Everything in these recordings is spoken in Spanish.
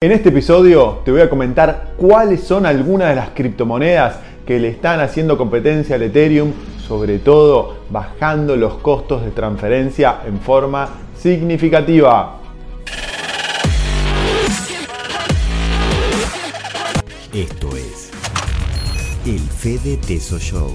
En este episodio te voy a comentar cuáles son algunas de las criptomonedas que le están haciendo competencia al Ethereum, sobre todo bajando los costos de transferencia en forma significativa. Esto es el Fede Teso Show.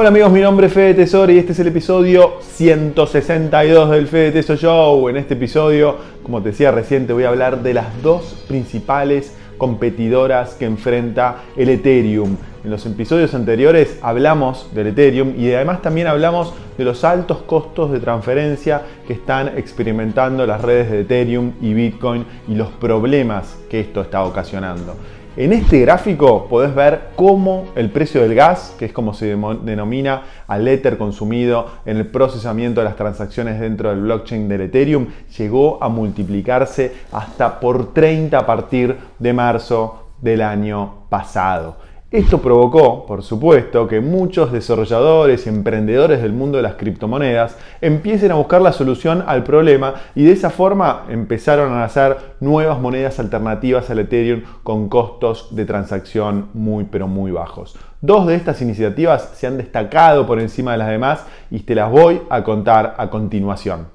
Hola amigos, mi nombre es Fede Tesoro y este es el episodio 162 del Fede Teso Show. En este episodio, como te decía recién, te voy a hablar de las dos principales competidoras que enfrenta el Ethereum. En los episodios anteriores hablamos del Ethereum y además también hablamos de los altos costos de transferencia que están experimentando las redes de Ethereum y Bitcoin y los problemas que esto está ocasionando. En este gráfico podés ver cómo el precio del gas, que es como se denomina al Ether consumido en el procesamiento de las transacciones dentro del blockchain del Ethereum, llegó a multiplicarse hasta por 30 a partir de marzo del año pasado. Esto provocó, por supuesto, que muchos desarrolladores y emprendedores del mundo de las criptomonedas empiecen a buscar la solución al problema y de esa forma empezaron a nacer nuevas monedas alternativas al Ethereum con costos de transacción muy pero muy bajos. Dos de estas iniciativas se han destacado por encima de las demás y te las voy a contar a continuación.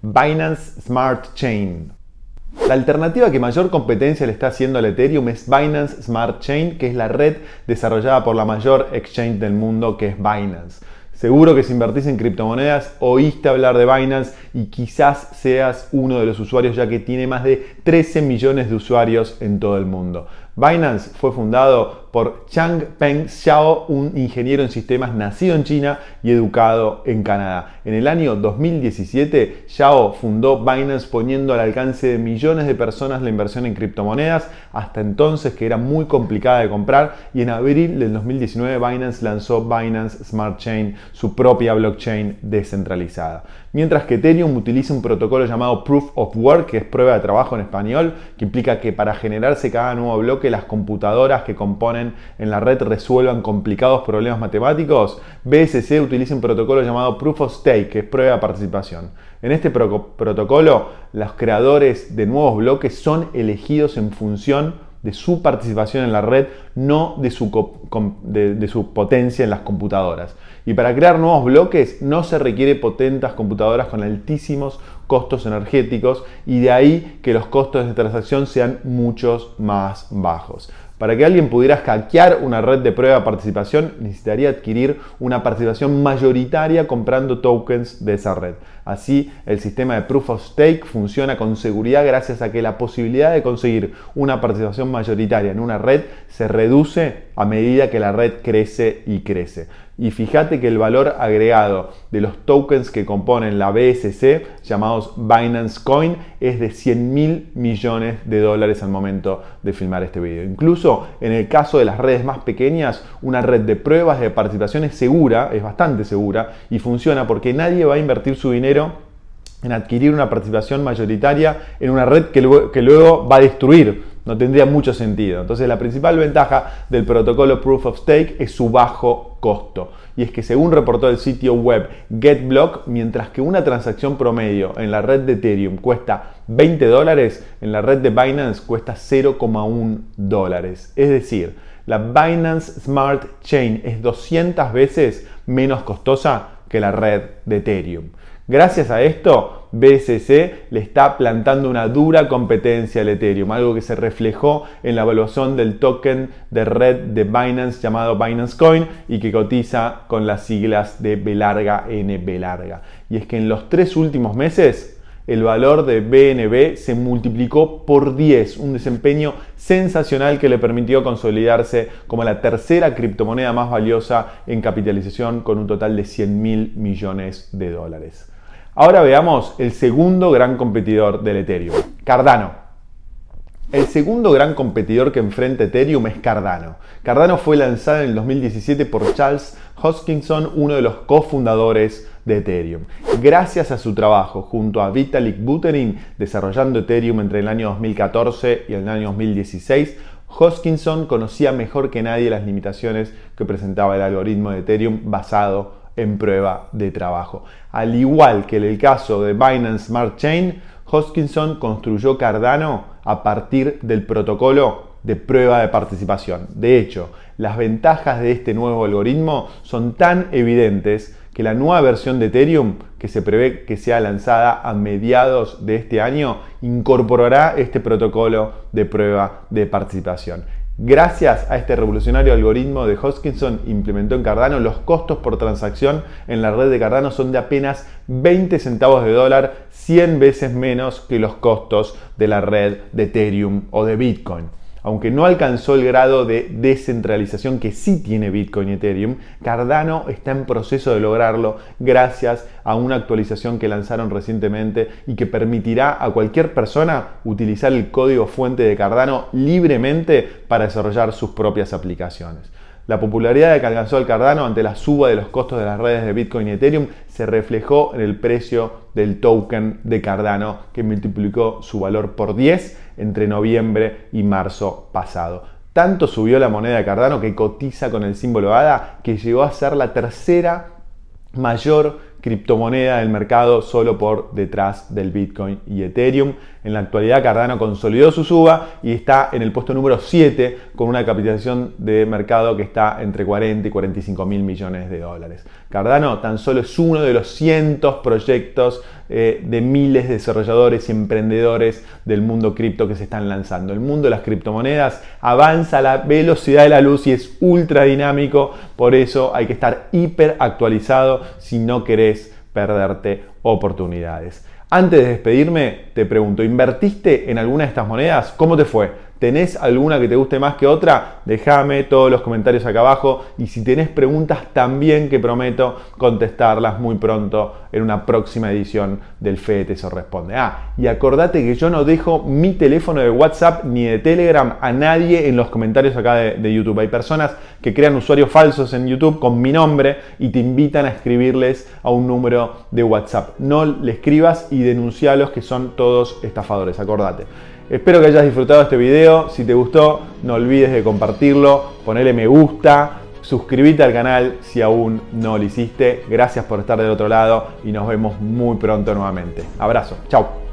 Binance Smart Chain. La alternativa que mayor competencia le está haciendo al Ethereum es Binance Smart Chain, que es la red desarrollada por la mayor exchange del mundo, que es Binance. Seguro que si invertís en criptomonedas oíste hablar de Binance y quizás seas uno de los usuarios ya que tiene más de 13 millones de usuarios en todo el mundo. Binance fue fundado por Changpeng Xiao, un ingeniero en sistemas nacido en China y educado en Canadá. En el año 2017, Xiao fundó Binance poniendo al alcance de millones de personas la inversión en criptomonedas, hasta entonces que era muy complicada de comprar, y en abril del 2019 Binance lanzó Binance Smart Chain, su propia blockchain descentralizada. Mientras que Ethereum utiliza un protocolo llamado Proof of Work, que es prueba de trabajo en español, que implica que para generarse cada nuevo bloque las computadoras que componen en la red resuelvan complicados problemas matemáticos, BSC utiliza un protocolo llamado Proof of Stake, que es prueba de participación. En este protocolo, los creadores de nuevos bloques son elegidos en función de su participación en la red, no de su, de su, potencia en las computadoras. Y para crear nuevos bloques no se requiere potentes computadoras con altísimos costos energéticos y de ahí que los costos de transacción sean muchos más bajos. Para que alguien pudiera hackear una red de prueba de participación, necesitaría adquirir una participación mayoritaria comprando tokens de esa red. Así, el sistema de Proof of Stake funciona con seguridad gracias a que la posibilidad de conseguir una participación mayoritaria en una red se reduce a medida que la red crece y crece. Y fíjate que el valor agregado de los tokens que componen la BSC, llamados Binance Coin, es de 100 mil millones de dólares al momento de filmar este video. Incluso en el caso de las redes más pequeñas, una red de pruebas de participación es segura, es bastante segura y funciona porque nadie va a invertir su dinero en adquirir una participación mayoritaria en una red que luego, que luego va a destruir no tendría mucho sentido. Entonces la principal ventaja del protocolo Proof of Stake es su bajo costo. Y es que según reportó el sitio web GetBlock, mientras que una transacción promedio en la red de Ethereum cuesta 20 dólares, en la red de Binance cuesta 0,1 dólares. Es decir, la Binance Smart Chain es 200 veces menos costosa que la red de Ethereum. Gracias a esto, BSC le está plantando una dura competencia al Ethereum, algo que se reflejó en la evaluación del token de red de Binance llamado Binance Coin y que cotiza con las siglas de B larga. Y es que en los tres últimos meses el valor de BNB se multiplicó por 10, un desempeño sensacional que le permitió consolidarse como la tercera criptomoneda más valiosa en capitalización con un total de 100 mil millones de dólares. Ahora veamos el segundo gran competidor del Ethereum, Cardano. El segundo gran competidor que enfrenta Ethereum es Cardano. Cardano fue lanzada en el 2017 por Charles Hoskinson, uno de los cofundadores de Ethereum. Gracias a su trabajo junto a Vitalik Buterin desarrollando Ethereum entre el año 2014 y el año 2016, Hoskinson conocía mejor que nadie las limitaciones que presentaba el algoritmo de Ethereum basado en prueba de trabajo. Al igual que en el caso de Binance Smart Chain, Hoskinson construyó Cardano a partir del protocolo de prueba de participación. De hecho, las ventajas de este nuevo algoritmo son tan evidentes que la nueva versión de Ethereum, que se prevé que sea lanzada a mediados de este año, incorporará este protocolo de prueba de participación. Gracias a este revolucionario algoritmo de Hoskinson implementó en Cardano, los costos por transacción en la red de Cardano son de apenas 20 centavos de dólar, 100 veces menos que los costos de la red de Ethereum o de Bitcoin aunque no alcanzó el grado de descentralización que sí tiene Bitcoin y Ethereum, Cardano está en proceso de lograrlo gracias a una actualización que lanzaron recientemente y que permitirá a cualquier persona utilizar el código fuente de Cardano libremente para desarrollar sus propias aplicaciones. La popularidad que alcanzó el Cardano ante la suba de los costos de las redes de Bitcoin y Ethereum se reflejó en el precio del token de Cardano que multiplicó su valor por 10 entre noviembre y marzo pasado. Tanto subió la moneda de Cardano que cotiza con el símbolo ADA que llegó a ser la tercera mayor criptomoneda del mercado solo por detrás del Bitcoin y Ethereum. En la actualidad Cardano consolidó su suba y está en el puesto número 7 con una capitalización de mercado que está entre 40 y 45 mil millones de dólares. Cardano tan solo es uno de los cientos proyectos eh, de miles de desarrolladores y emprendedores del mundo cripto que se están lanzando. El mundo de las criptomonedas avanza a la velocidad de la luz y es ultra dinámico, por eso hay que estar hiper actualizado si no querés perderte oportunidades. Antes de despedirme, te pregunto, ¿invertiste en alguna de estas monedas? ¿Cómo te fue? ¿Tenés alguna que te guste más que otra? Déjame todos los comentarios acá abajo y si tenés preguntas también que prometo contestarlas muy pronto en una próxima edición del Fede Teso Responde. Ah, y acordate que yo no dejo mi teléfono de WhatsApp ni de Telegram a nadie en los comentarios acá de, de YouTube. Hay personas que crean usuarios falsos en YouTube con mi nombre y te invitan a escribirles a un número de WhatsApp. No le escribas y denuncialos que son todos estafadores, acordate. Espero que hayas disfrutado este video. Si te gustó, no olvides de compartirlo, ponerle me gusta, suscríbete al canal si aún no lo hiciste. Gracias por estar del otro lado y nos vemos muy pronto nuevamente. Abrazo, chao.